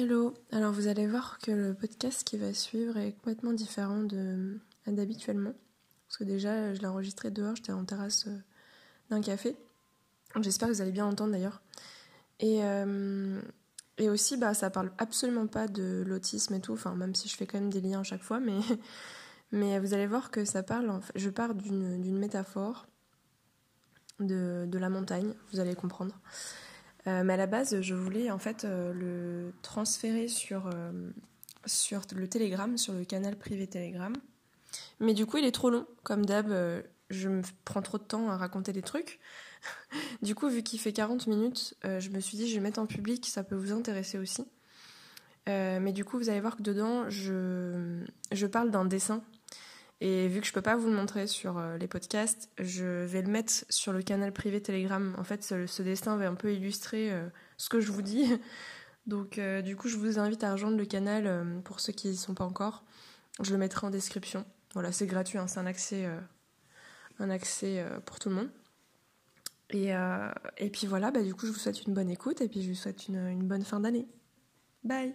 Hello, alors vous allez voir que le podcast qui va suivre est complètement différent d'habituellement. Parce que déjà, je l'ai enregistré dehors, j'étais en terrasse euh, d'un café. J'espère que vous allez bien entendre d'ailleurs. Et, euh, et aussi, bah, ça parle absolument pas de l'autisme et tout, enfin, même si je fais quand même des liens à chaque fois, mais, mais vous allez voir que ça parle, en je pars d'une métaphore de, de la montagne, vous allez comprendre. Euh, mais à la base, je voulais en fait euh, le transférer sur, euh, sur le Telegram, sur le canal privé Telegram. Mais du coup, il est trop long. Comme d'hab, je me prends trop de temps à raconter des trucs. du coup, vu qu'il fait 40 minutes, je me suis dit, je vais mettre en public, ça peut vous intéresser aussi. mais du coup, vous allez voir que dedans, je, je parle d'un dessin et vu que je peux pas vous le montrer sur euh, les podcasts, je vais le mettre sur le canal privé Telegram. En fait, ce, dessin va un peu illustrer euh, ce que je vous dis. Donc, euh, du coup, je vous invite à rejoindre le canal pour ceux qui n'y sont pas encore. Je le mettrai en description. Voilà, c'est gratuit, hein, c'est un accès, un accès pour tout le monde. Et, et puis voilà, bah, du coup, je vous souhaite une bonne écoute et puis je vous souhaite une, une bonne fin d'année. Bye!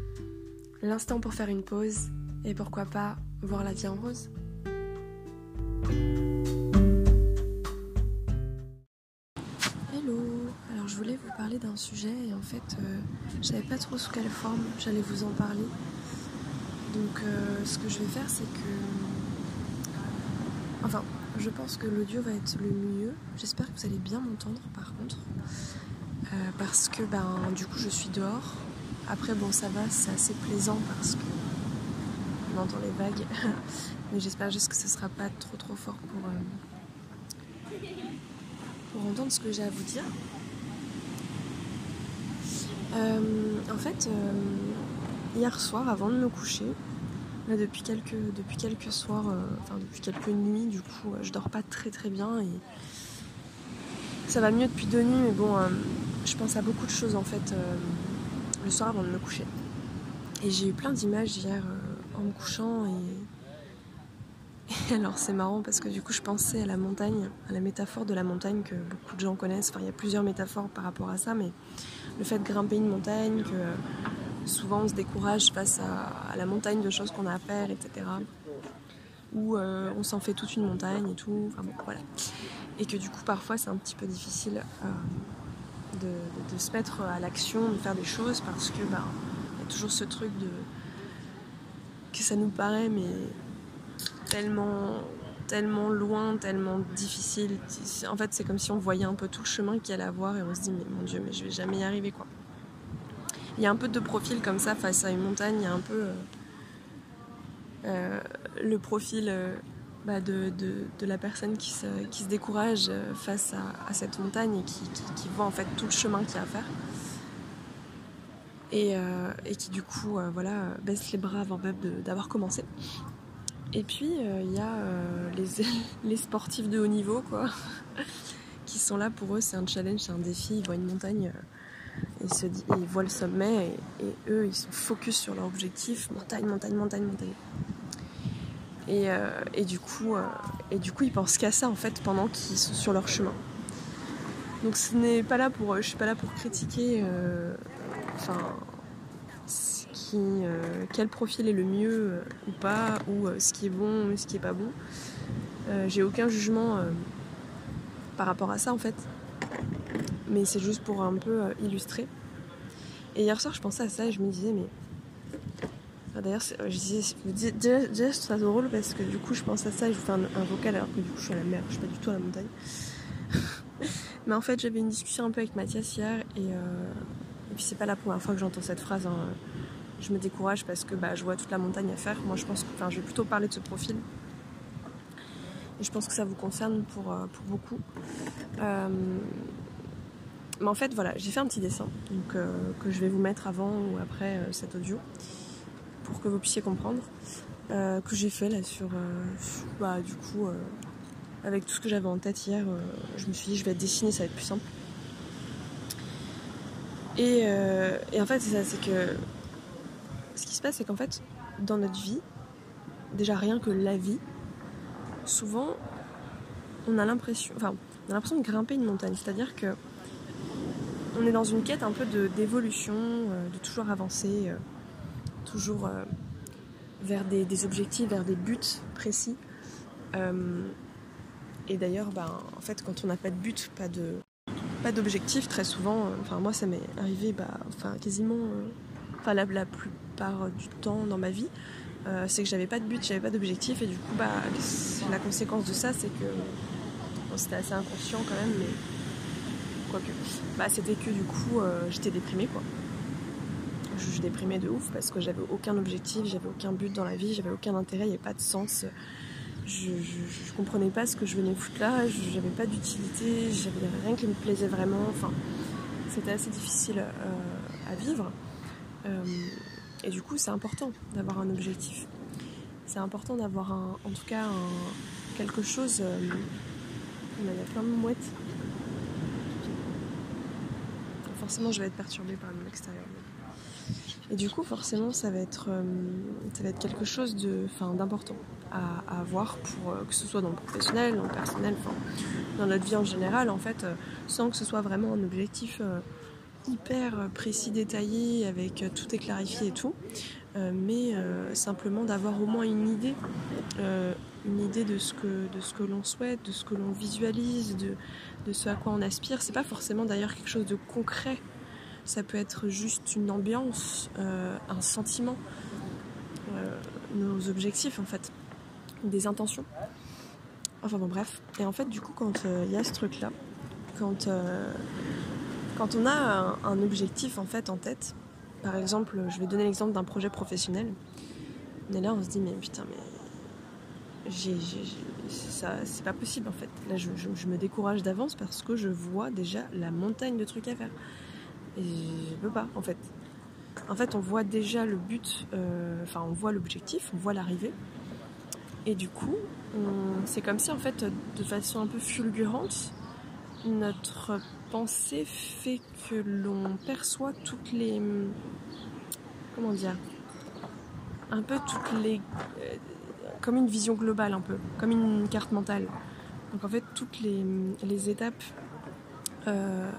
l'instant pour faire une pause et pourquoi pas voir la vie en rose. Hello, alors je voulais vous parler d'un sujet et en fait euh, je savais pas trop sous quelle forme j'allais vous en parler. Donc euh, ce que je vais faire c'est que... Enfin, je pense que l'audio va être le mieux. J'espère que vous allez bien m'entendre par contre. Euh, parce que ben du coup je suis dehors après, bon, ça va, c'est assez plaisant parce que on entend les vagues. Mais j'espère juste que ce sera pas trop trop fort pour, euh, pour entendre ce que j'ai à vous dire. Euh, en fait, euh, hier soir, avant de me coucher, depuis quelques, depuis quelques soirs, enfin depuis quelques nuits, du coup, je dors pas très très bien et ça va mieux depuis deux nuits, mais bon, je pense à beaucoup de choses en fait le soir avant de me coucher. Et j'ai eu plein d'images hier euh, en me couchant et... alors c'est marrant parce que du coup je pensais à la montagne, à la métaphore de la montagne que beaucoup de gens connaissent. Enfin il y a plusieurs métaphores par rapport à ça, mais le fait de grimper une montagne, que souvent on se décourage face à, la montagne de choses qu'on a à faire, etc. Ou euh, on s'en fait toute une montagne et tout. Enfin bon voilà. Et que du coup parfois c'est un petit peu difficile. De, se mettre à l'action, de faire des choses parce que il y a toujours ce truc de que ça nous paraît mais tellement tellement loin, tellement difficile. En fait, c'est comme si on voyait un peu tout le chemin qu'il y allait avoir et on se dit mais mon dieu, mais je vais jamais y arriver quoi. Il y a un peu de profil comme ça face à une montagne, il y a un peu euh, euh, le profil euh, bah, de, la personne qui se, décourage euh, face à, cette montagne et qui, voit en fait tout le chemin qu'il y a à faire. Et, euh, qui du coup euh, voilà, baisse les bras avant même d'avoir commencé. Et puis il y a les, sportifs de haut niveau quoi, qui sont là pour eux, c'est un challenge, c'est un défi, ils voient une montagne. Ils, se ils voient le sommet et, et, eux ils sont focus sur leur objectif montagne, montagne, montagne, montagne. Euh, et, du coup, euh, et du coup, ils pensent qu'à ça en fait pendant qu'ils sont sur leur chemin. Donc ce n'est pas là pour, je suis pas là pour critiquer, euh, enfin, quel profil est le mieux ou pas, ou ce qui est bon ou ce qui est pas bon. J'ai aucun jugement par rapport à ça en fait, mais c'est juste pour un peu illustrer. Et hier soir, je pensais à ça et je me disais mais D'ailleurs, je déjà, déjà, je trouve ça drôle parce que du coup, je pense à ça et je vous fais un, vocal alors que du coup, je suis à la mer, je suis pas du tout à la montagne. Mais en fait, j'avais une discussion un peu avec Mathias hier et, euh, puis c'est pas la première fois que j'entends cette phrase. Hein. Je me décourage parce que bah, je vois toute la montagne à faire. Moi, je pense que, enfin, je vais plutôt parler de ce profil. Et je pense que ça vous concerne pour, pour beaucoup. mais en fait, voilà, j'ai fait un petit dessin donc, que je vais vous mettre avant ou après cet audio pour que vous puissiez comprendre. que j'ai fait là sur. bah, du coup, avec tout ce que j'avais en tête hier, je me suis dit je vais dessiner, ça va être plus simple. Et, et en fait, c'est ça, c'est que ce qui se passe, c'est qu'en fait, dans notre vie, déjà rien que la vie, souvent, on a l'impression, enfin, on a l'impression de grimper une montagne. C'est-à-dire que on est dans une quête un peu d'évolution, euh, de, toujours avancer, euh, toujours euh, vers des, objectifs, vers des buts précis. et d'ailleurs, ben, en fait, quand on n'a pas de but, pas de pas d'objectif, très souvent, enfin moi ça m'est arrivé, bah, enfin quasiment, enfin la, plupart du temps dans ma vie, euh, c'est que j'avais pas de but, j'avais pas d'objectif et du coup bah la conséquence de ça c'est que c'était assez inconscient quand même mais quoique bah c'était que du coup euh, j'étais déprimée quoi. Je, déprimais de ouf parce que j'avais aucun objectif, j'avais aucun but dans la vie, j'avais aucun intérêt, il n'y avait pas de sens. Je, je, comprenais pas ce que je venais foutre là, j'avais pas d'utilité, j'avais rien qui me plaisait vraiment, enfin c'était assez difficile euh, à vivre. Et du coup, c'est important d'avoir un objectif. C'est important d'avoir un, en tout cas quelque chose. Euh, il y a plein de mouettes. Forcément, je vais être perturbée par l'extérieur. Et du coup, forcément, ça va être, euh, quelque chose d'important à, avoir pour euh, que ce soit dans le professionnel, dans le personnel, dans notre vie en général, en fait, sans que ce soit vraiment un objectif hyper précis, détaillé, avec euh, tout est clarifié et tout, euh, mais euh, simplement d'avoir au moins une idée, une idée de ce que, de ce que l'on souhaite, de ce que l'on visualise, de, de ce à quoi on aspire. C'est pas forcément d'ailleurs quelque chose de concret, ça peut être juste une ambiance, un sentiment, nos objectifs en fait, des intentions. Enfin bon bref. Et en fait du coup quand il y a ce truc là, quand quand on a un, objectif en fait en tête, par exemple, je vais donner l'exemple d'un projet professionnel. On est là, on se dit mais putain mais c'est pas possible en fait. Là, je, me décourage d'avance parce que je vois déjà la montagne de trucs à faire. Et je peux pas en fait. En fait, on voit déjà le but, euh, enfin, on voit l'objectif, on voit l'arrivée. Et du coup, c'est comme si en fait, de façon un peu fulgurante, notre pensée fait que l'on perçoit toutes les. Comment dire Un peu toutes les. Euh, comme une vision globale, un peu. Comme une carte mentale. Donc en fait, toutes les, les étapes. Euh,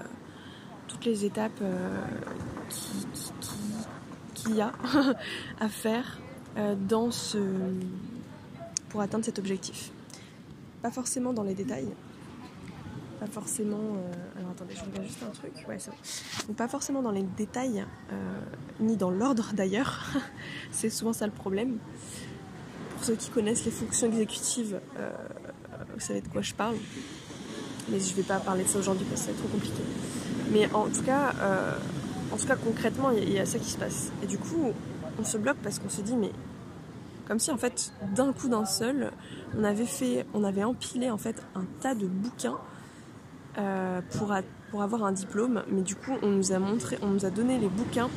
toutes les étapes euh, qu'il y a à faire dans ce. pour atteindre cet objectif. Pas forcément dans les détails, pas forcément. Euh, alors attendez, je regarde juste un truc. Ouais, c'est Donc, pas forcément dans les détails, euh, ni dans l'ordre d'ailleurs. c'est souvent ça le problème. Pour ceux qui connaissent les fonctions exécutives, euh, vous savez de quoi je parle. Mais je vais pas parler de ça aujourd'hui parce que c'est trop compliqué. Mais en tout cas, en tout cas concrètement, il y, a ça qui se passe. Et du coup, on se bloque parce qu'on se dit, mais comme si en fait d'un coup d'un seul on avait fait on avait empilé en fait un tas de bouquins euh, pour, pour avoir un diplôme. Mais du coup, on nous a montré, on nous a donné les bouquins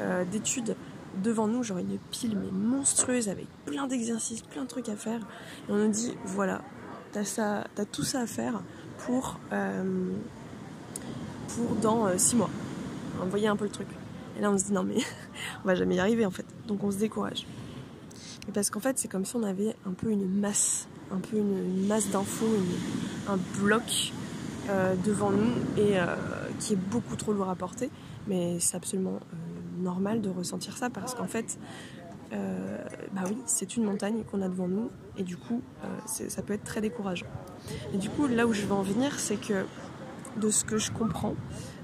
euh, d'études devant nous, genre une pile mais monstrueuse avec plein d'exercices, plein de trucs à faire. Et on nous dit voilà, t'as ça, tout ça à faire pour euh, pour dans six mois. On voyait un peu le truc. Et là, on se dit non mais on va jamais y arriver en fait. Donc on se décourage. Et parce qu'en fait, c'est comme si on avait un peu une masse, un peu une, masse d'infos, un bloc euh, devant nous et euh, qui est beaucoup trop lourd à porter. Mais c'est absolument euh, normal de ressentir ça parce qu'en fait, bah oui, c'est une montagne qu'on a devant nous et du coup, ça peut être très décourageant. Et du coup, là où je veux en venir, c'est que de ce que je comprends,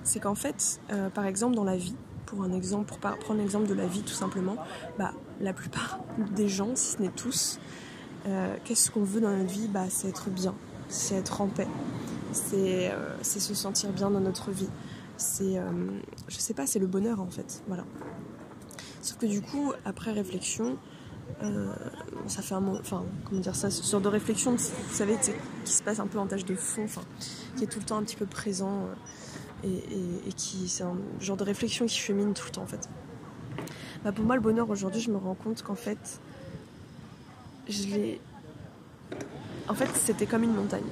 c'est qu'en fait, par exemple, dans la vie, pour un exemple, pour prendre l'exemple de la vie tout simplement, bah, la plupart des gens, si ce n'est tous, qu'est-ce qu'on veut dans notre vie? Bah, C'est être bien, c'est être en paix, euh, c'est se sentir bien dans notre vie. C'est, euh, je sais pas, c'est le bonheur en fait. Voilà. Sauf que du coup, après réflexion, Euh, ça fait un moment, enfin, comment dire ça, ce genre de réflexion, vous savez, qui se passe un peu en tâche de fond, enfin, qui est tout le temps un petit peu présent euh, et, qui, c'est un genre de réflexion qui chemine tout le temps en fait. Bah, pour moi, le bonheur aujourd'hui, je me rends compte qu'en fait, je l'ai. En fait, c'était comme une montagne.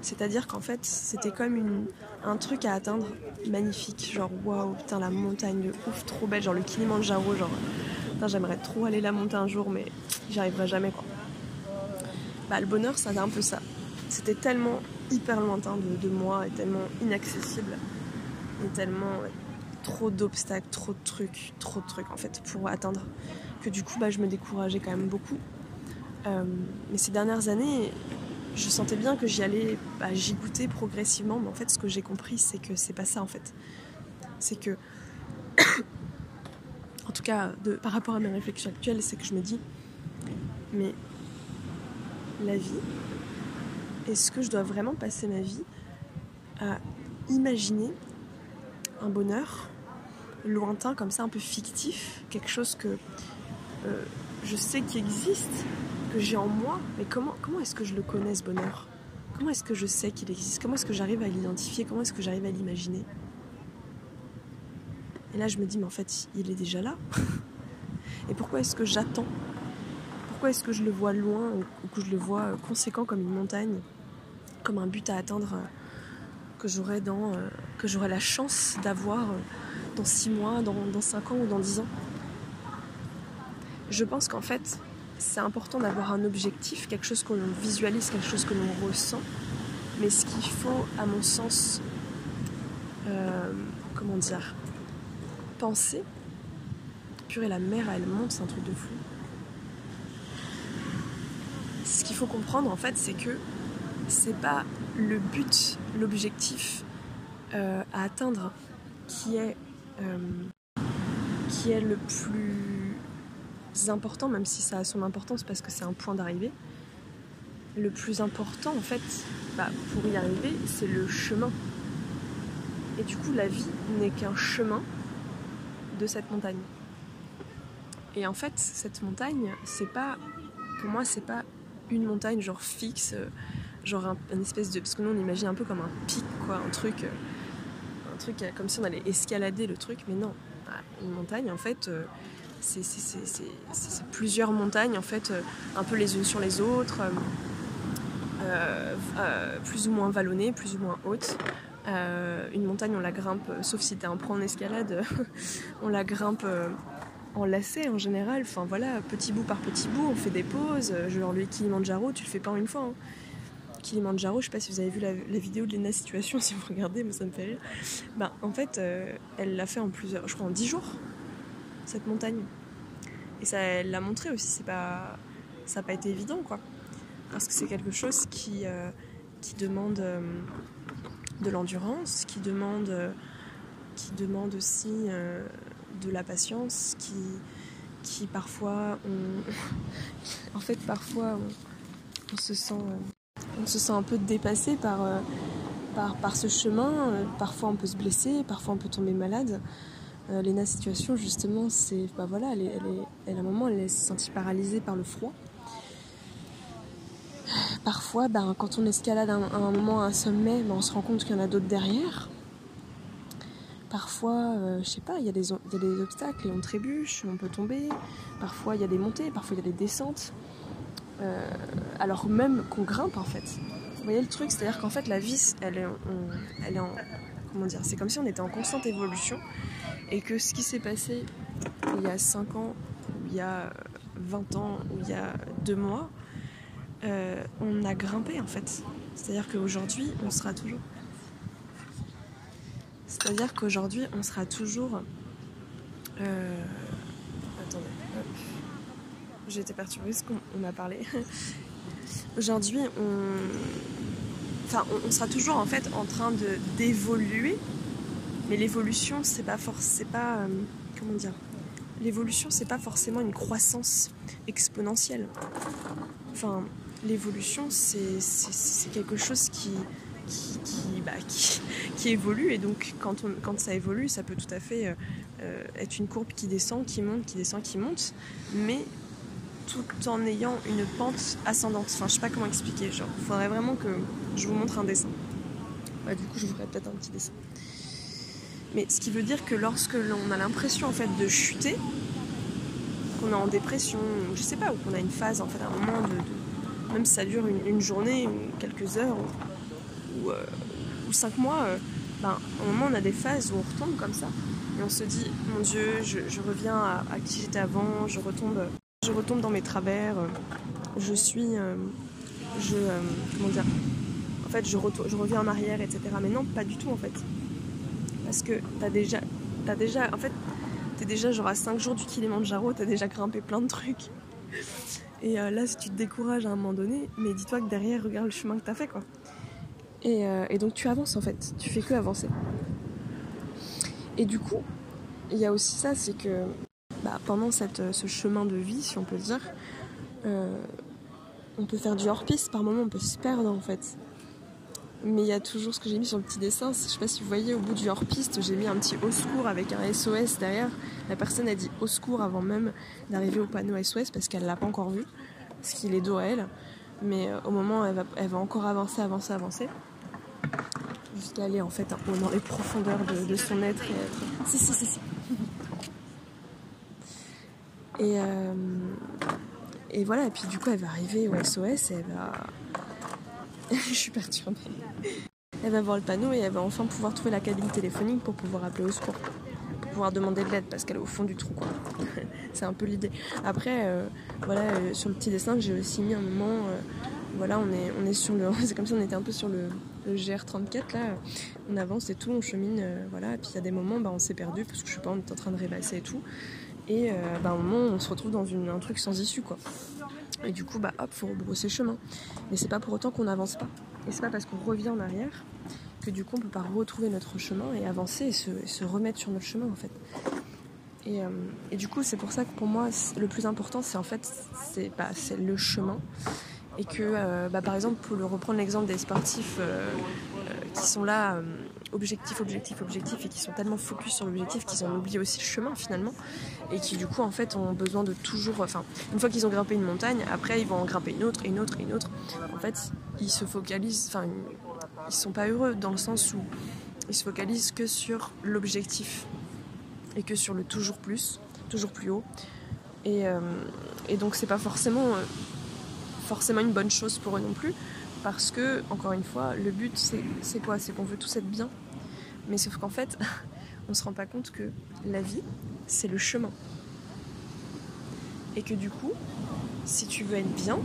C'est-à-dire qu'en fait, c'était comme une, un truc à atteindre magnifique. Genre, waouh, putain, la montagne de ouf, trop belle. Genre, le Kilimanjaro, genre, j'aimerais trop aller la monter un jour, mais j'y arriverai jamais, quoi. Bah, le bonheur, ça un peu ça. C'était tellement hyper lointain de, moi et tellement inaccessible et tellement trop d'obstacles, trop de trucs, trop de trucs en fait pour atteindre que du coup bah, je me décourageais quand même beaucoup. Euh, mais ces dernières années, je sentais bien que j'y allais, bah, j'y goûtais progressivement, mais en fait ce que j'ai compris c'est que c'est pas ça en fait. C'est que en tout cas, par rapport à mes réflexions actuelles, c'est que je me dis, mais la vie, est-ce que je dois vraiment passer ma vie à imaginer un bonheur lointain, comme ça, un peu fictif, quelque chose que euh, je sais qui existe, que j'ai en moi, mais comment, comment est-ce que je le connais ce bonheur? Comment est-ce que je sais qu'il existe? Comment est-ce que j'arrive à l'identifier? Comment est-ce que j'arrive à l'imaginer? Et là, je me dis, mais en fait, il est déjà là. Et pourquoi est-ce que j'attends? Pourquoi est-ce que je le vois loin ou que je le vois euh, conséquent comme une montagne, comme un but à atteindre euh, que j'aurai euh, la chance d'avoir dans 6 mois, dans, dans 5 ans ou dans 10 ans Je pense qu'en fait, c'est important d'avoir un objectif, quelque chose que l'on visualise, quelque chose que l'on ressent. Mais ce qu'il faut, à mon sens, comment dire, penser. Purée, la mer, elle monte, c'est un truc de fou. Ce qu'il faut comprendre, en fait, c'est que c'est pas le but, l'objectif euh, à atteindre qui est, euh, qui est le plus important, même si ça a son importance parce que c'est un point d'arrivée. Le plus important, en fait, bah, pour y arriver, c'est le chemin. Et du coup, la vie n'est qu'un chemin de cette montagne. Et en fait, cette montagne, c'est pas, pour moi, c'est pas une montagne genre fixe, euh, genre un, espèce de, parce que nous on imagine un peu comme un pic, quoi, un truc, euh, un truc euh, comme si on allait escalader le truc, mais non, ah, une montagne en fait, c'est plusieurs montagnes en fait, un peu les unes sur les autres, plus ou moins vallonnées, plus ou moins hautes. Euh, une montagne, on la grimpe, sauf si t'es un pro en escalade, on la grimpe euh, en lacet en général. Enfin voilà, petit bout par petit bout, on fait des pauses. Genre le Kilimanjaro, tu le fais pas une fois. Hein. Kilimanjaro, je sais pas si vous avez vu la, vidéo de Lena Situation, si vous regardez, mais ça me fait rire. Bah, en fait, euh, elle l'a fait en plusieurs, je crois en 10 jours, cette montagne. Et ça, elle l'a montré aussi, c'est pas, ça n'a pas été évident, quoi. Parce que c'est quelque chose qui, qui demande de l'endurance, qui demande, qui demande aussi euh, de la patience, qui, qui parfois, on, en fait, parfois, on, se sent, on se sent un peu dépassé par, euh, ce chemin. Parfois, on peut se blesser, parfois, on peut tomber malade. Euh, Léna situation justement c'est bah voilà elle, est, à un moment elle est sentie paralysée par le froid parfois, ben, quand on escalade à un, moment un sommet, ben, on se rend compte qu'il y en a d'autres derrière. Parfois, euh, je sais pas, il y, a des, obstacles et on trébuche, on peut tomber. Parfois, il y a des montées, parfois, il y a des descentes. Euh, alors même qu'on grimpe, en fait. Vous voyez le truc C'est-à-dire qu'en fait, la est, elle est en... Comment dire C'est comme si on était en constante évolution et que ce qui s'est passé il y a 5 ans, ou il y a 20 ans, ou il y a 2 mois, euh, on a grimpé en fait. C'est-à-dire qu'aujourd'hui, on sera toujours. C'est-à-dire qu'aujourd'hui, on sera toujours. Euh... J'ai été perturbée parce qu'on a parlé. aujourd'hui, on. Enfin, on sera toujours en fait en train d'évoluer, mais l'évolution, c'est pas forcément. Pas. Euh, comment dire? L'évolution, c'est pas forcément une croissance exponentielle. Enfin, l'évolution, c'est quelque chose qui, qui, bah, qui, évolue. Et donc, quand, ça évolue, ça peut tout à fait euh, être une courbe qui descend, qui monte, qui descend, qui monte, mais tout en ayant une pente ascendante. Enfin, je sais pas comment expliquer. Genre, faudrait vraiment que je vous montre un dessin. Ouais, du coup, je vous ferai peut-être un petit dessin. Mais ce qui veut dire que lorsque l'on a l'impression en fait de chuter, qu'on est en dépression, je sais pas, ou qu'on a une phase en fait, un moment de, même si ça dure une, journée ou quelques heures ou, euh, cinq mois, euh, ben, au moment on a des phases où on retombe comme ça et on se dit mon Dieu, je, reviens à, à qui j'étais avant, je retombe je retombe dans mes travers, euh, je suis. Euh, je. Euh, comment dire En fait, je, reviens en arrière, etc. Mais non, pas du tout en fait. Parce que t'as déjà. T'as déjà. En fait, t'es déjà genre à 5 jours du Kilimanjaro, t'as déjà grimpé plein de trucs. Et là, si tu te décourages à un moment donné, mais dis-toi que derrière, regarde le chemin que t'as fait, quoi. Et, et, donc tu avances en fait, tu fais que avancer. Et du coup, il y a aussi ça, c'est que bah, pendant cette, euh, ce chemin de vie, si on peut dire, euh, on peut faire du hors-piste, par moment on peut se perdre en fait. Mais il y a toujours ce que j'ai mis sur le petit dessin, je sais pas si vous voyez, au bout du hors-piste, j'ai mis un petit au secours avec un SOS derrière. La personne a dit au secours avant même d'arriver au panneau SOS parce qu'elle l'a pas encore vu, parce qu'il est dos à elle. Mais euh, au moment, elle va, elle va encore avancer, avancer, avancer. Jusqu'à aller en fait dans les profondeurs de, de son être et être. Si, si, si, si. Et, euh, et voilà, et puis du coup, elle va arriver au SOS et elle va. Je suis perturbée. Elle va voir le panneau et elle va enfin pouvoir trouver la cabine téléphonique pour pouvoir appeler au secours. Pour pouvoir demander de l'aide parce qu'elle est au fond du trou. C'est un peu l'idée. Après, euh, voilà, euh, sur le petit dessin, j'ai aussi mis un moment. voilà, on est, on est sur le. C'est comme si on était un peu sur le, GR34 là. On avance et tout, on chemine, voilà. Et puis il y a des moments, bah, on s'est perdu parce que je sais pas, on est en train de rêvasser et tout. Et euh, bah, à un moment, on se retrouve dans un truc sans issue, quoi. Et du coup, bah hop, faut rebrousser chemin. Mais c'est pas pour autant qu'on n'avance pas. Et c'est pas parce qu'on revient en arrière que du coup on peut pas retrouver notre chemin et avancer et se, remettre sur notre chemin en fait. Et, euh, et du coup, c'est pour ça que pour moi, le plus important, c'est en fait, c'est bah, le chemin. Et que, euh, bah, par exemple, pour reprendre l'exemple des sportifs qui sont là objectif, objectif, objectif et qui sont tellement focus sur l'objectif qu'ils ont oublié aussi le chemin finalement et qui du coup en fait ont besoin de toujours, enfin une fois qu'ils ont grimpé une montagne, après ils vont en grimper une autre, une autre, une autre. En fait ils se focalisent, enfin ils sont pas heureux dans le sens où ils se focalisent que sur l'objectif et que sur le toujours plus, toujours plus haut. Et, euh, et donc c'est pas forcément euh, forcément une bonne chose pour eux non plus parce que, encore une fois, le but c'est quoi? C'est qu'on veut tous être bien. Mais sauf qu'en fait, on se rend pas compte que la vie, c'est le chemin. Et que du coup, si tu veux être bien,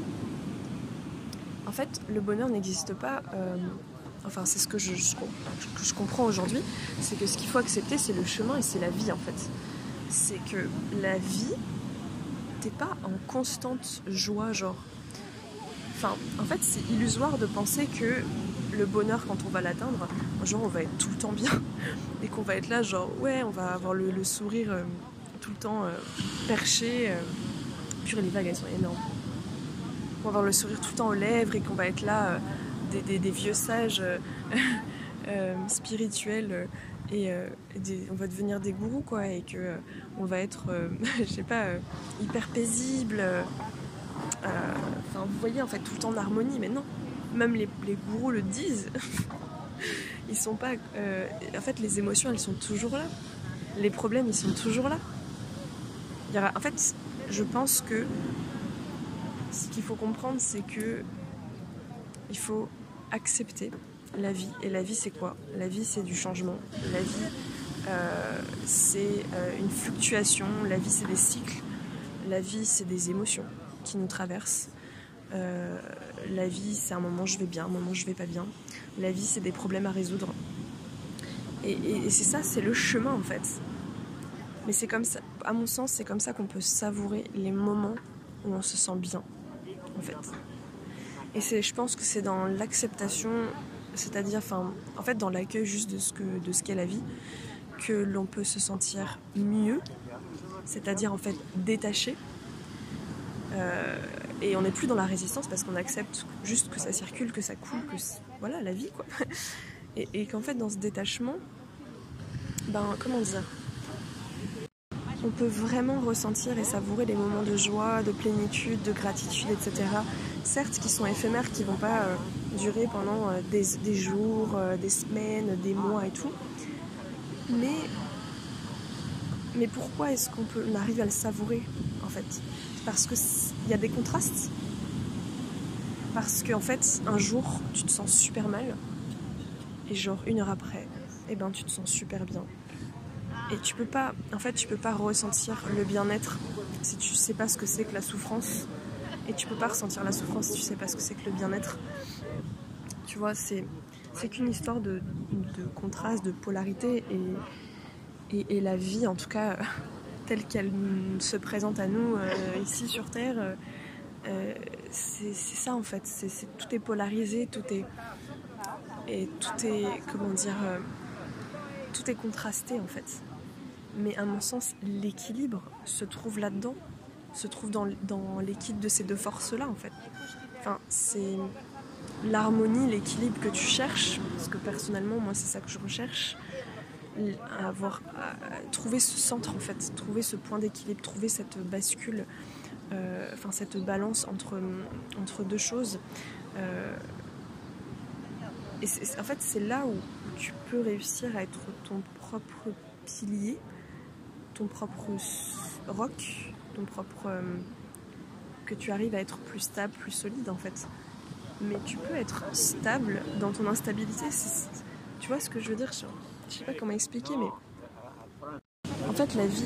en fait, le bonheur n'existe pas. Euh, enfin, c'est ce que je, que je comprends aujourd'hui. C'est que ce qu'il faut accepter, c'est le chemin et c'est la vie en fait. C'est que la vie, t'es pas en constante joie, genre Enfin, en fait, c'est illusoire de penser que le bonheur, quand on va l'atteindre, un jour on va être tout le temps bien et qu'on va être là, genre, ouais, on va avoir le, sourire euh, tout le temps euh, perché. Euh. Purée, les vagues, elles sont énormes. On va avoir le sourire tout le temps aux lèvres et qu'on va être là, des, vieux sages spirituels. Et, on va devenir des gourous quoi et que on va être je sais pas hyper paisible euh, enfin, vous voyez, en fait, tout le temps en harmonie, mais non. Même les, gourous le disent. ils sont pas. Euh, en fait, les émotions, elles sont toujours là. Les problèmes, ils sont toujours là. en fait, je pense que ce qu'il faut comprendre, c'est que il faut accepter la vie. Et la vie, c'est quoi? La vie, c'est du changement. La vie, euh, c'est une fluctuation. La vie, c'est des cycles. La vie, c'est des émotions qui nous traverse. Euh, la vie, c'est un moment je vais bien, un moment je vais pas bien. La vie, c'est des problèmes à résoudre. Et, c'est ça, c'est le chemin en fait. Mais c'est comme ça, à mon sens, c'est comme ça qu'on peut savourer les moments où on se sent bien, en fait. Et c'est, je pense que c'est dans l'acceptation, c'est-à-dire, enfin, en fait, dans l'accueil juste de ce que, de ce qu'est la vie, que l'on peut se sentir mieux, c'est-à-dire en fait détaché euh, et on n'est plus dans la résistance parce qu'on accepte juste que ça circule, que ça coule, que voilà la vie quoi. Et, qu'en fait dans ce détachement, ben comment dire on peut vraiment ressentir et savourer les moments de joie, de plénitude, de gratitude, etc. Certes, qui sont éphémères, qui vont pas euh, durer pendant euh, des, jours, euh, des semaines, des mois et tout. Mais, mais pourquoi est-ce qu'on peut, arrive à le savourer en fait? Parce qu'il y a des contrastes. Parce qu'en fait, un jour, tu te sens super mal. Et genre, une heure après, eh ben, tu te sens super bien et tu peux pas en fait tu peux pas ressentir le bien-être si tu sais pas ce que c'est que la souffrance et tu peux pas ressentir la souffrance si tu sais pas ce que c'est que le bien-être tu vois c'est c'est qu'une histoire de, de, contraste de polarité et, et, la vie en tout cas telle qu'elle se présente à nous euh, ici sur terre euh, euh, c'est ça en fait tout est polarisé tout est et tout est comment dire tout est contrasté en fait mais à mon sens, l'équilibre se trouve là-dedans, se trouve dans, dans l'équilibre de ces deux forces-là, en fait. Enfin, c'est l'harmonie, l'équilibre que tu cherches, parce que personnellement, moi, c'est ça que je recherche. Avoir, trouver ce centre, en fait, trouver ce point d'équilibre, trouver cette bascule, euh, enfin, cette balance entre, entre deux choses. Euh, et en fait, c'est là où tu peux réussir à être ton propre pilier ton propre roc, ton propre. Euh, que tu arrives à être plus stable, plus solide en fait. Mais tu peux être stable dans ton instabilité. Tu vois ce que je veux dire Je sais pas comment expliquer, mais. En fait, la vie,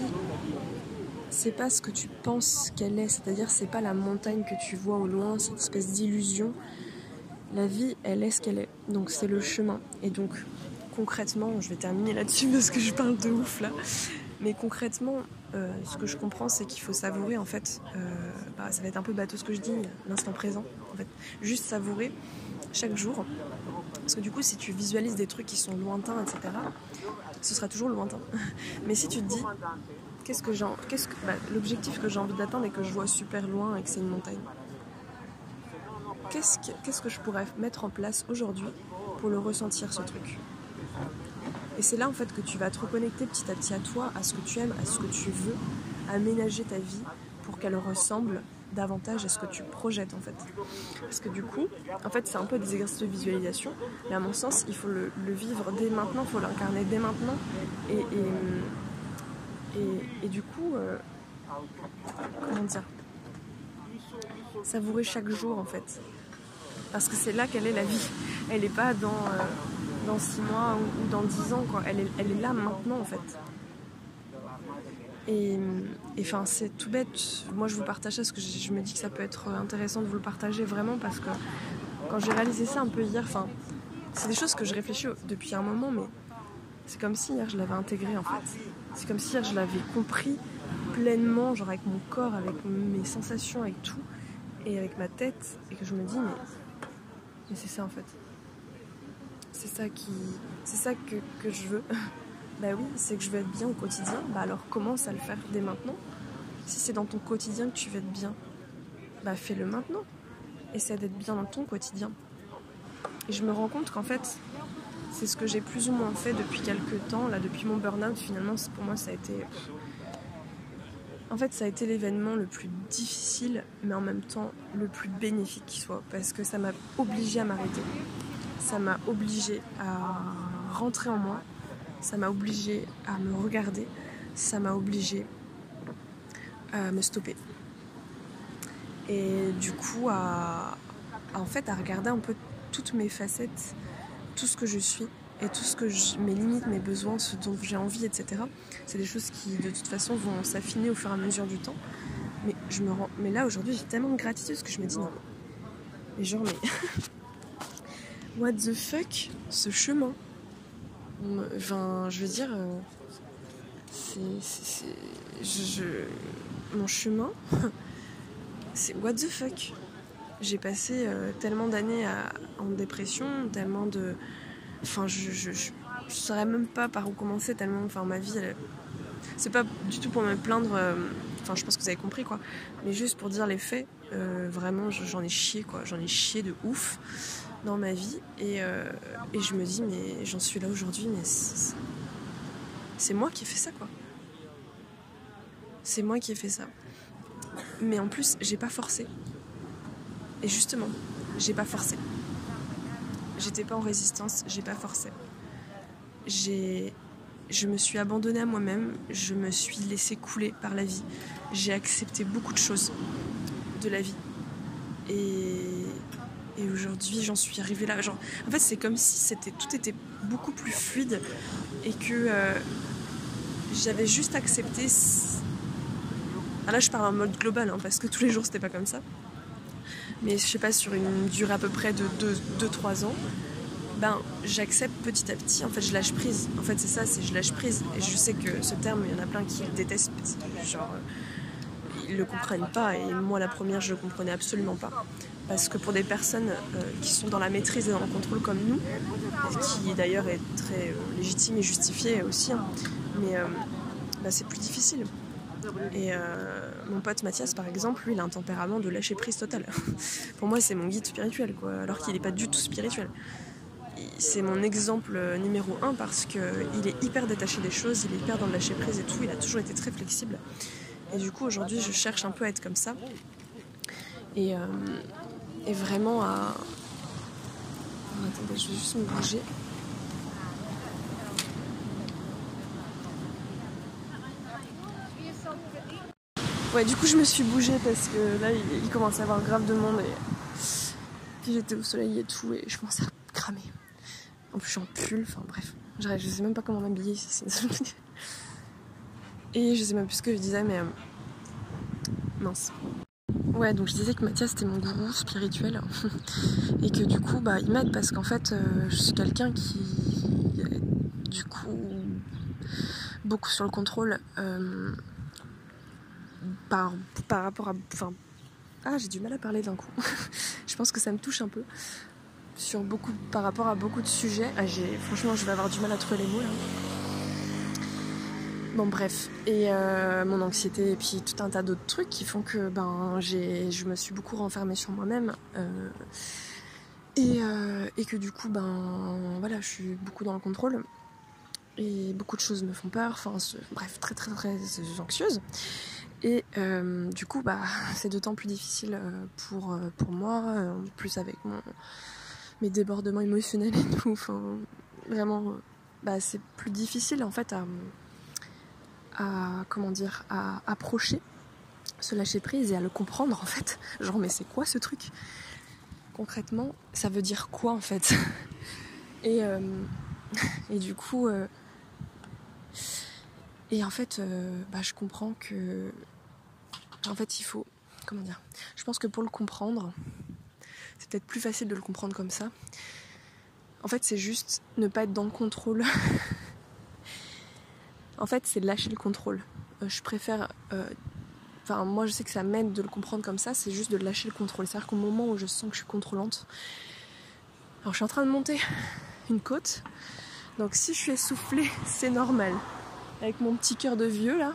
c'est pas ce que tu penses qu'elle est. C'est-à-dire, c'est pas la montagne que tu vois au loin, cette espèce d'illusion. La vie, elle est ce qu'elle est. Donc, c'est le chemin. Et donc, concrètement, je vais terminer là-dessus parce que je parle de ouf là. Mais concrètement, euh, ce que je comprends, c'est qu'il faut savourer, en fait, euh, bah, ça va être un peu bateau ce que je dis, l'instant présent, en fait. Juste savourer chaque jour. Parce que du coup, si tu visualises des trucs qui sont lointains, etc., ce sera toujours lointain. Mais si tu te dis, qu'est-ce que j'ai, qu'est-ce que, bah, l'objectif que j'ai envie d'atteindre et que je vois super loin et que c'est une montagne, qu'est-ce que, qu'est-ce que je pourrais mettre en place aujourd'hui pour le ressentir, ce truc? Et c'est là en fait que tu vas te reconnecter petit à petit à toi, à ce que tu aimes, à ce que tu veux, aménager ta vie pour qu'elle ressemble davantage à ce que tu projettes en fait. Parce que du coup, en fait c'est un peu des exercices de visualisation, mais à mon sens il faut le, vivre dès maintenant, il faut l'incarner dès maintenant. Et, et, du coup, euh, comment dire Savourer chaque jour en fait. Parce que c'est là qu'elle est la vie. Elle n'est pas dans... Euh, dans 6 mois ou, dans 10 ans. Quoi. Elle, est, elle est là maintenant en fait. Et enfin, c'est tout bête. Moi, je vous partage ça parce que je, me dis que ça peut être intéressant de vous le partager vraiment parce que quand j'ai réalisé ça un peu hier, enfin, c'est des choses que je réfléchis depuis un moment, mais c'est comme si hier je l'avais intégré en fait. C'est comme si hier je l'avais compris pleinement, genre avec mon corps, avec mes sensations, avec tout, et avec ma tête, et que je me dis, mais, c'est ça en fait c'est ça qui c'est ça que, je veux bah oui c'est que je veux être bien au quotidien. Bah alors commence à le faire dès maintenant. Si c'est dans ton quotidien que tu veux être bien bah fais-le maintenant. Essaie d'être bien dans ton quotidien. Et je me rends compte qu'en fait c'est ce que j'ai plus ou moins fait depuis quelques temps. Là depuis mon burn-out finalement pour moi ça a été en fait, ça a été l'événement le plus difficile, mais en même temps le plus bénéfique qui soit, parce que ça m'a obligé à m'arrêter. Ça m'a obligé à rentrer en moi, ça m'a obligé à me regarder, ça m'a obligé à me stopper. Et du coup, à, en fait, à regarder un peu toutes mes facettes, tout ce que je suis et tout ce que mes limites, mes besoins, ce dont j'ai envie, etc. C'est des choses qui, de toute façon, vont s'affiner au fur et à mesure du temps. Mais, je me rends... mais là, aujourd'hui, j'ai tellement de gratitude que je me dis non. Mais genre, mais what the fuck ce chemin Enfin, je veux dire, euh, c'est. Mon chemin, c'est what the fuck J'ai passé euh, tellement d'années en dépression, tellement de. Enfin, je, je, saurais même pas par où commencer, tellement. Enfin, ma vie, c'est pas du tout pour me plaindre. Euh, enfin, je pense que vous avez compris, quoi. Mais juste pour dire les faits, vraiment, j'en ai chié, quoi. J'en ai chié de ouf dans ma vie. Et, euh, et je me dis, mais j'en suis là aujourd'hui, mais c'est moi qui ai fait ça, quoi. C'est moi qui ai fait ça. Mais en plus, j'ai pas forcé. Et justement, j'ai pas forcé. J'étais pas en résistance, j'ai pas forcé. J'ai je me suis abandonnée à moi-même, je me suis laissée couler par la vie. J'ai accepté beaucoup de choses de la vie. Et, et aujourd'hui, j'en suis arrivée là. Genre, en fait, c'est comme si c'était, tout était beaucoup plus fluide et que euh, j'avais juste accepté. Ah là, je parle en mode global, hein, parce que tous les jours, c'était pas comme ça. Mais je sais pas, sur une durée à peu près de 2-3 ans, ben j'accepte petit à petit. En fait, je lâche prise. En fait, c'est ça, c'est je lâche prise. Et je sais que ce terme, il y en a plein qui le détestent. Genre, ils le comprennent pas. Et moi, la première, je le comprenais absolument pas. Parce que pour des personnes euh, qui sont dans la maîtrise et dans le contrôle comme nous, qui d'ailleurs est très euh, légitime et justifié aussi, hein, mais bah, c'est plus difficile. Et mon pote Mathias, par exemple, lui, il a un tempérament de lâcher prise totale. Pour moi, c'est mon guide spirituel, quoi, alors qu'il n'est pas du tout spirituel c'est mon exemple numéro un parce qu'il est hyper détaché des choses, il est hyper dans le lâcher prise et tout, il a toujours été très flexible. Et du coup, aujourd'hui, je cherche un peu à être comme ça. Et, euh, vraiment à. attendez, je vais juste me bouger. Ouais, du coup, je me suis bougée parce que là, il, commence à avoir grave de monde et. Puis j'étais au soleil et tout, et je commençais à cramer. En plus, je suis en pull, enfin bref. Je sais même pas comment m'habiller. Et je sais même plus ce que je disais, mais. Euh, mince. Ouais, donc je disais que Mathias c'était mon gourou spirituel et que du coup, bah, il m'aide parce qu'en fait, euh, je suis quelqu'un qui, du coup, beaucoup sur le contrôle euh, par, par rapport à. Enfin, ah, j'ai du mal à parler d'un coup. je pense que ça me touche un peu sur beaucoup, par rapport à beaucoup de sujets. Ah, franchement, je vais avoir du mal à trouver les mots là. Bon bref, et euh, mon anxiété et puis tout un tas d'autres trucs qui font que ben j'ai, je me suis beaucoup renfermée sur moi-même euh, et, euh, et, que du coup ben voilà je suis beaucoup dans le contrôle et beaucoup de choses me font peur, enfin bref très très très anxieuse et du coup bah c'est d'autant plus difficile pour, pour moi, en plus avec mon mes débordements émotionnels et tout. Enfin, vraiment, bah, c'est plus difficile en fait à, à, comment dire, à approcher se lâcher prise et à le comprendre en fait. Genre, mais c'est quoi ce truc? Concrètement, ça veut dire quoi en fait? Et, euh, et du coup, euh, et en fait, euh, bah, je comprends que, en fait, il faut, comment dire? Je pense que pour le comprendre, c'est peut-être plus facile de le comprendre comme ça. En fait, c'est juste ne pas être dans le contrôle. en fait, c'est lâcher le contrôle. Euh, je préfère. Euh, enfin, moi, je sais que ça m'aide de le comprendre comme ça, c'est juste de lâcher le contrôle. C'est-à-dire qu'au moment où je sens que je suis contrôlante. Alors, je suis en train de monter une côte. Donc, si je suis essoufflée, c'est normal. Avec mon petit cœur de vieux, là.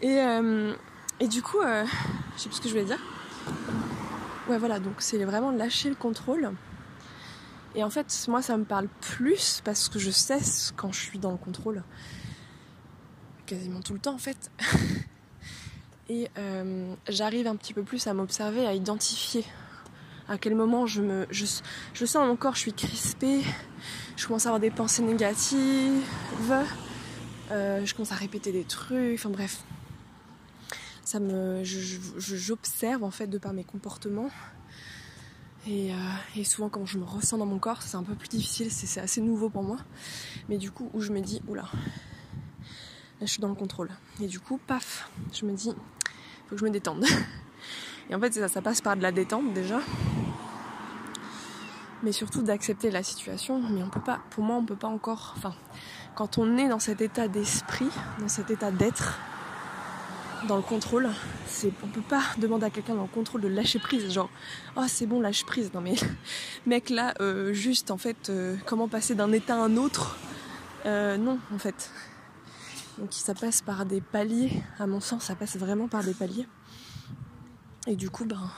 Et. Euh, et du coup, je sais plus ce que je voulais dire. Ouais, voilà, donc c'est vraiment lâcher le contrôle. Et en fait, moi, ça me parle plus parce que je cesse quand je suis dans le contrôle. Quasiment tout le temps, en fait. Et euh, j'arrive un petit peu plus à m'observer, à identifier à quel moment je me. Je, je sens mon corps, je suis crispée, je commence à avoir des pensées négatives, euh, je commence à répéter des trucs, enfin bref ça me, j'observe en fait de par mes comportements. Euh, et, souvent quand je me ressens dans mon corps, c'est un peu plus difficile, c'est assez nouveau pour moi. Mais du coup, où je me dis, oula, là je suis dans le contrôle. Et du coup, paf, je me dis, faut que je me détende. Et en fait, ça, ça passe par de la détente déjà. Mais surtout d'accepter la situation. Mais on peut pas, pour moi, on peut pas encore, enfin, quand on est dans cet état d'esprit, dans cet état d'être, dans le contrôle. C'est, on peut pas demander à quelqu'un dans le contrôle de lâcher prise, genre oh c'est bon lâche prise. Non mais mec là, euh, juste en fait, euh, comment passer d'un état à un autre euh, Non en fait. Donc ça passe par des paliers. À mon sens, ça passe vraiment par des paliers. Et du coup, ben,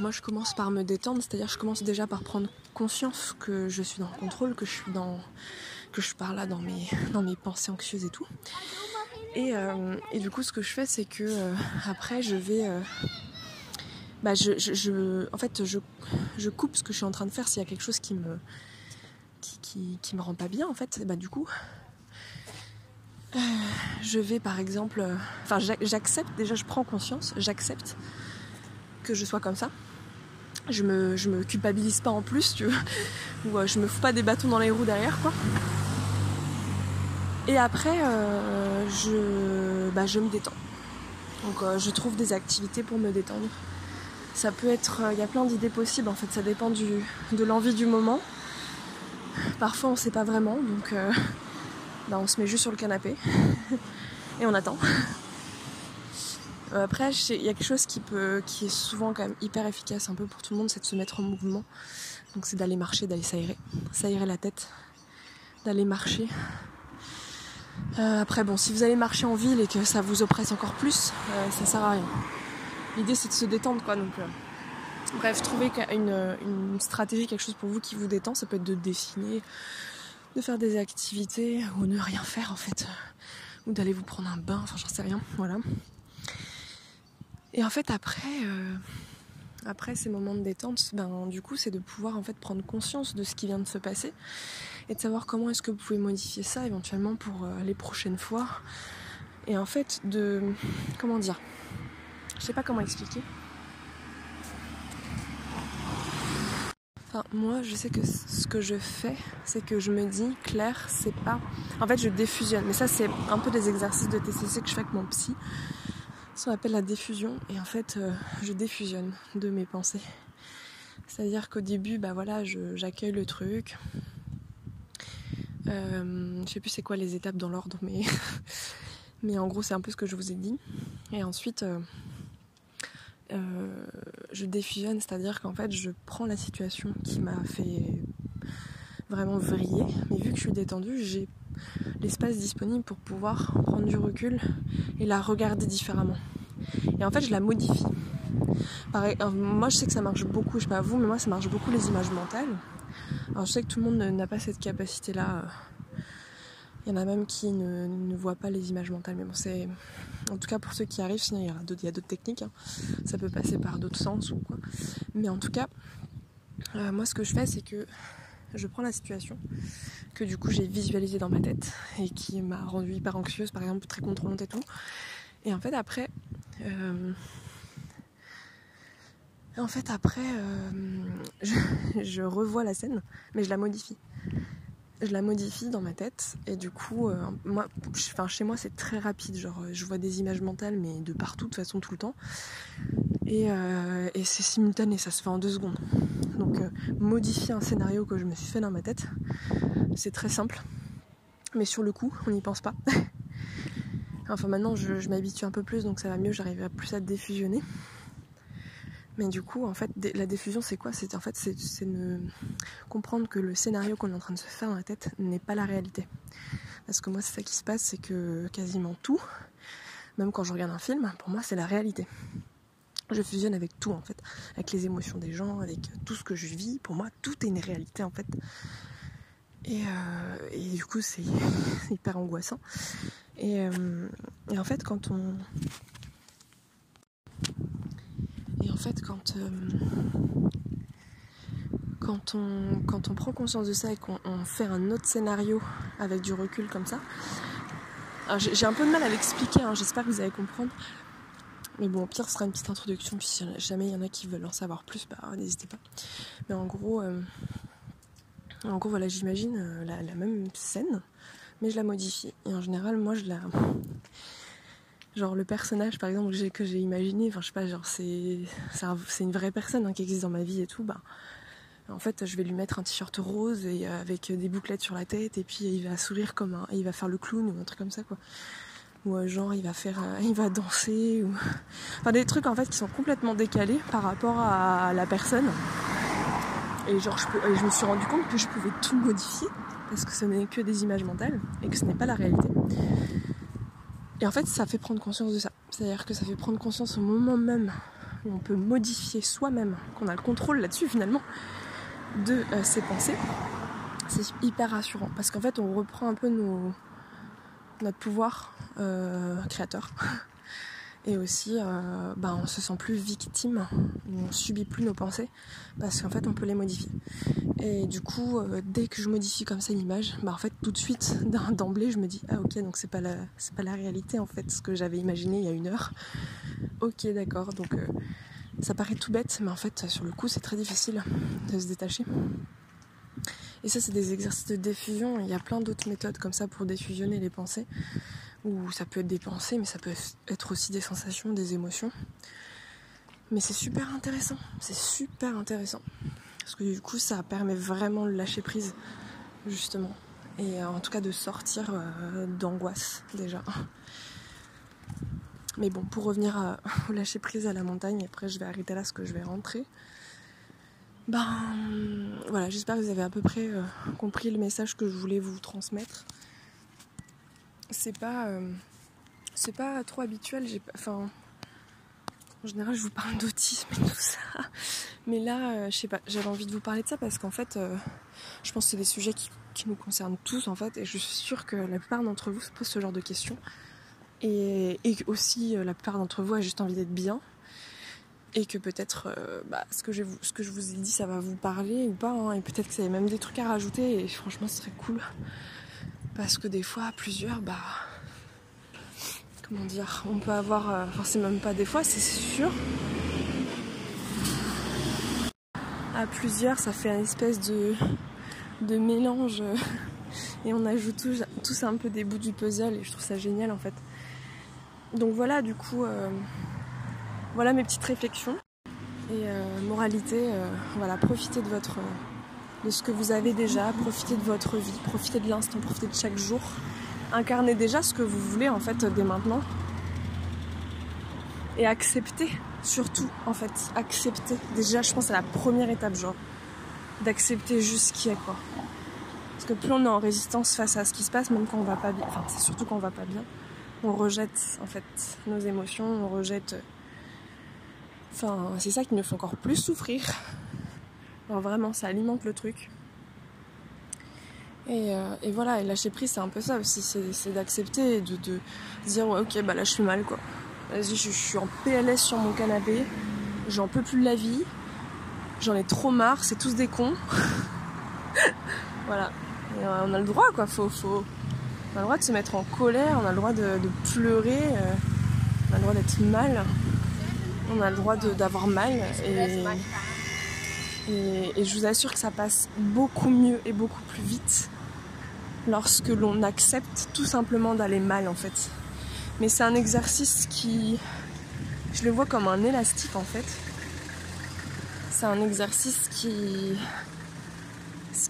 moi je commence par me détendre, c'est-à-dire je commence déjà par prendre conscience que je suis dans le contrôle, que je suis dans que je pars là dans mes, dans mes pensées anxieuses et tout. Et, et du coup, ce que je fais, c'est que après, je vais bah je, je, en fait, je, je, coupe ce que je suis en train de faire s'il y a quelque chose qui me, qui, qui, me rend pas bien, en fait. Bah, du coup, euh, je vais par exemple, euh, enfin, j'accepte, déjà, je prends conscience, j'accepte que je sois comme ça. Je me, je me culpabilise pas en plus, tu vois, ou euh, je me fous pas des bâtons dans les roues derrière, quoi. Et après, je, bah, je me détends. Donc, je trouve des activités pour me détendre. Ça peut être. Il y a plein d'idées possibles en fait, ça dépend de l'envie du moment. Parfois on sait pas vraiment, donc euh, bah, on se met juste sur le canapé et on attend. Euh, après, il y a quelque chose qui, peut, qui est souvent quand même hyper efficace un peu pour tout le monde, c'est de se mettre en mouvement. Donc c'est d'aller marcher, d'aller s'aérer, s'aérer la tête, d'aller marcher. Euh, après bon, si vous allez marcher en ville et que ça vous oppresse encore plus, ça sert à rien l'idée c'est de se détendre quoi. Donc, euh, bref, trouver une, stratégie, quelque chose pour vous qui vous détend. Ça peut être de dessiner, de faire des activités ou ne rien faire en fait, ou d'aller vous prendre un bain. Enfin, j'en sais rien. Voilà. Et en fait, après, euh, après ces moments de détente, ben, du coup, c'est de pouvoir en prendre conscience de ce qui vient de se passer et de savoir comment est-ce que vous pouvez modifier ça éventuellement pour euh, les prochaines fois. Et en fait, de comment dire, je sais pas comment expliquer. Enfin, moi, je sais que ce que je fais, c'est que je me dis, Claire, c'est pas. En fait, je défusionne. Mais ça, c'est un peu des exercices de TCC que je fais avec mon psy. Ça s'appelle la diffusion. Et en fait, euh, je défusionne de mes pensées. C'est-à-dire qu'au début, bah voilà, j'accueille le truc. Euh, je sais plus c'est quoi les étapes dans l'ordre, mais, mais en gros, c'est un peu ce que je vous ai dit. Et ensuite, euh, euh, je défusionne, c'est-à-dire qu'en fait je prends la situation qui m'a fait vraiment vriller, mais vu que je suis détendue, j'ai l'espace disponible pour pouvoir prendre du recul et la regarder différemment. Et en fait je la modifie. Pareil, moi je sais que ça marche beaucoup, je sais pas vous, mais moi ça marche beaucoup les images mentales. Alors je sais que tout le monde n'a pas cette capacité-là. Il y en a même qui ne, voient pas les images mentales, mais bon c'est en tout cas pour ceux qui arrivent, sinon il y a d'autres, techniques. Hein. Ça peut passer par d'autres sens ou quoi. Mais en tout cas, euh, moi ce que je fais c'est que je prends la situation que du coup j'ai visualisée dans ma tête et qui m'a rendue hyper anxieuse, par exemple très contrôlante et tout. Et en fait après, euh, en fait après, euh, je revois la scène, mais je la modifie. Je la modifie dans ma tête et du coup euh, moi enfin chez moi c'est très rapide genre je vois des images mentales mais de partout de toute façon tout le temps. Et, euh, et c'est simultané ça se fait en deux secondes. Donc modifier un scénario que je me suis fait dans ma tête c'est très simple. Mais sur le coup on n'y pense pas. Enfin maintenant je, m'habitue un peu plus donc ça va mieux j'arrive plus à défusionner mais du coup, en fait, la diffusion, c'est quoi? C'est en fait, c'est comprendre que le scénario qu'on est en train de se faire dans la tête n'est pas la réalité. Parce que moi, c'est ça qui se passe, c'est que quasiment tout, même quand je regarde un film, pour moi, c'est la réalité. Je fusionne avec tout, en fait, avec les émotions des gens, avec tout ce que je vis. Pour moi, tout est une réalité, en fait. Et, euh, du coup, c'est hyper angoissant. Euh, et en fait, quand on et en fait, quand, euh, quand, on, quand on prend conscience de ça et qu'on fait un autre scénario avec du recul comme ça, j'ai un peu de mal à l'expliquer, hein, j'espère que vous allez comprendre. Mais bon, au pire, ce sera une petite introduction, puis si jamais il y en a qui veulent en savoir plus, bah, n'hésitez pas. Mais en gros, euh, en gros voilà, j'imagine euh, la, la, même scène, mais je la modifie. Et en général, moi, je la, Genre le personnage par exemple que j'ai imaginé, enfin je sais pas, genre c'est une vraie personne hein, qui existe dans ma vie et tout, bah en fait je vais lui mettre un t-shirt rose et euh, avec des bouclettes sur la tête et puis il va sourire comme un, il va faire le clown ou un truc comme ça quoi. Ou euh, genre il va faire, euh, il va danser ou enfin des trucs en fait qui sont complètement décalés par rapport à la personne. Et genre je, peux, et je me suis rendu compte que je pouvais tout modifier parce que ce n'est que des images mentales et que ce n'est pas la réalité. Et en fait, ça fait prendre conscience de ça. C'est-à-dire que ça fait prendre conscience au moment même où on peut modifier soi-même, qu'on a le contrôle là-dessus finalement, de euh, ses pensées. c'est hyper rassurant parce qu'en fait on reprend un peu notre pouvoir euh, créateur et aussi euh, bah, on se sent plus victime on subit plus nos pensées parce qu'en fait on peut les modifier et du coup euh, dès que je modifie comme ça une image bah en fait tout de suite d'emblée je me dis ah ok donc c'est pas la c'est pas la réalité en fait ce que j'avais imaginé il y a une heure ok d'accord donc ça paraît tout bête mais en fait sur le coup c'est très difficile de se détacher et ça, c'est des exercices de diffusion. Il y a plein d'autres méthodes comme ça pour diffusionner les pensées. Ou ça peut être des pensées, mais ça peut être aussi des sensations, des émotions. Mais c'est super intéressant. C'est super intéressant. Parce que du coup, ça permet vraiment de lâcher prise, justement. Et euh, en tout cas de sortir euh, d'angoisse, déjà. Mais bon, pour revenir à, au lâcher prise à la montagne, après je vais arrêter là parce que je vais rentrer. Ben voilà, j'espère que vous avez à peu près euh, compris le message que je voulais vous transmettre. C'est pas, euh, c'est pas trop habituel. Enfin, en général, je vous parle d'autisme et tout ça, mais là, euh, je sais pas, j'avais envie de vous parler de ça parce qu'en fait, je pense que c'est des sujets qui, nous concernent tous en fait, et je suis sûre que la plupart d'entre vous se posent ce genre de questions, et, et aussi la plupart d'entre vous a juste envie d'être bien. Et que peut-être euh, bah, ce, que je, ce que je vous ai dit ça va vous parler ou pas hein, et peut-être que vous avez même des trucs à rajouter et franchement ce serait cool parce que des fois à plusieurs bah comment dire on peut avoir euh, enfin c'est même pas des fois c'est sûr à plusieurs ça fait une espèce de mélange et on ajoute tous, tous un peu des bouts du puzzle et je trouve ça génial en fait donc voilà du coup euh, voilà mes petites réflexions. Et euh, moralité, euh, voilà, profitez de votre de ce que vous avez déjà, profitez de votre vie, profitez de l'instant, profitez de chaque jour. Incarnez déjà ce que vous voulez en fait dès maintenant. Et acceptez, surtout en fait, acceptez. Déjà je pense à la première étape genre d'accepter juste ce qui est quoi. Parce que plus on est en résistance face à ce qui se passe, même quand on va pas bien, enfin c'est surtout quand on va pas bien, on rejette en fait nos émotions, on rejette Enfin, c'est ça qui me fait encore plus souffrir. Vraiment, ça alimente le truc. Euh, et, voilà, et lâcher prise, c'est un peu ça aussi. C'est d'accepter et de, dire, ok, bah là, je suis mal, quoi. Vas-y, je, suis en PLS sur mon canapé. J'en peux plus de la vie. J'en ai trop marre. C'est tous des cons. voilà. Euh, on a le droit, quoi. Faut, faut... On a le droit de se mettre en colère. On a le droit de, pleurer. Euh, on a le droit d'être mal on a le droit d'avoir mal et, je vous assure que ça passe beaucoup mieux et beaucoup plus vite lorsque l'on accepte tout simplement d'aller mal en fait. Mais c'est un exercice qui, je le vois comme un élastique en fait. C'est un exercice qui,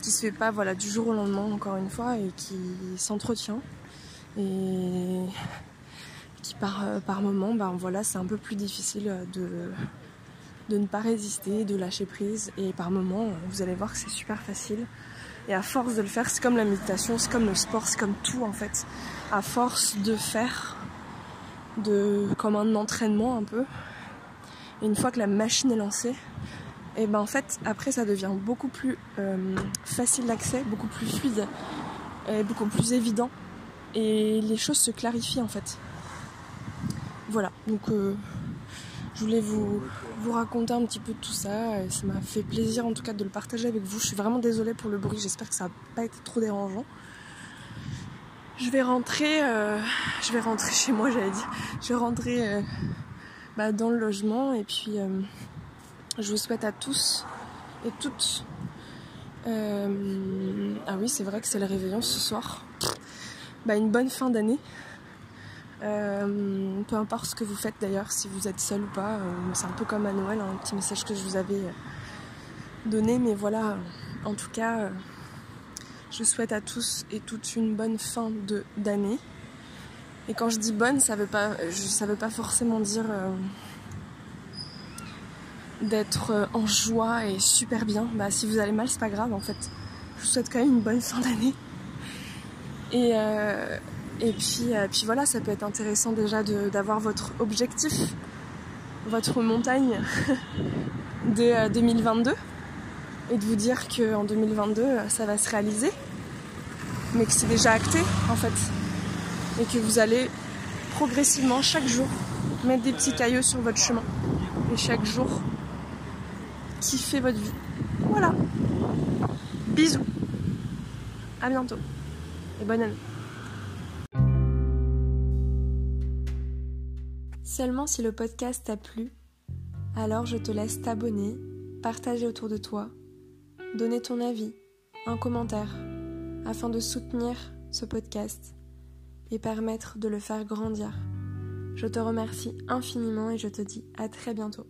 qui se fait pas voilà du jour au lendemain encore une fois et qui s'entretient et par, euh, par moment, ben voilà, c'est un peu plus difficile de, de ne pas résister, de lâcher prise. Et par moment, vous allez voir que c'est super facile. Et à force de le faire, c'est comme la méditation, c'est comme le sport, c'est comme tout en fait. À force de faire, de, comme un entraînement un peu, et une fois que la machine est lancée, et ben en fait après ça devient beaucoup plus euh, facile d'accès, beaucoup plus fluide, et beaucoup plus évident, et les choses se clarifient en fait. Voilà, donc euh, je voulais vous, raconter un petit peu tout ça. Ça m'a fait plaisir en tout cas de le partager avec vous. Je suis vraiment désolée pour le bruit, j'espère que ça n'a pas été trop dérangeant. Je vais rentrer, euh, je vais rentrer chez moi, j'allais dire. Je vais rentrer euh, bah, dans le logement et puis je vous souhaite à tous et toutes. ah oui, c'est vrai que c'est le réveillon ce soir. Bah, une bonne fin d'année. Euh, peu importe ce que vous faites d'ailleurs, si vous êtes seul ou pas, euh, c'est un peu comme à Noël, hein, un petit message que je vous avais euh, donné, mais voilà, en tout cas, je souhaite à tous et toutes une bonne fin d'année. Et quand je dis bonne, ça veut pas, ça veut pas forcément dire d'être en joie et super bien. Bah, si vous allez mal, c'est pas grave en fait. Je vous souhaite quand même une bonne fin d'année. Et et puis, euh, puis voilà, ça peut être intéressant déjà d'avoir votre objectif, votre montagne de 2022. Euh, et de vous dire qu'en 2022, ça va se réaliser, mais que c'est déjà acté en fait, et que vous allez progressivement chaque jour mettre des petits cailloux sur votre chemin, et chaque jour kiffer votre vie. Voilà. Bisous. À bientôt. Et bonne année. Seulement si le podcast t'a plu, alors je te laisse t'abonner, partager autour de toi, donner ton avis, un commentaire, afin de soutenir ce podcast et permettre de le faire grandir. Je te remercie infiniment et je te dis à très bientôt.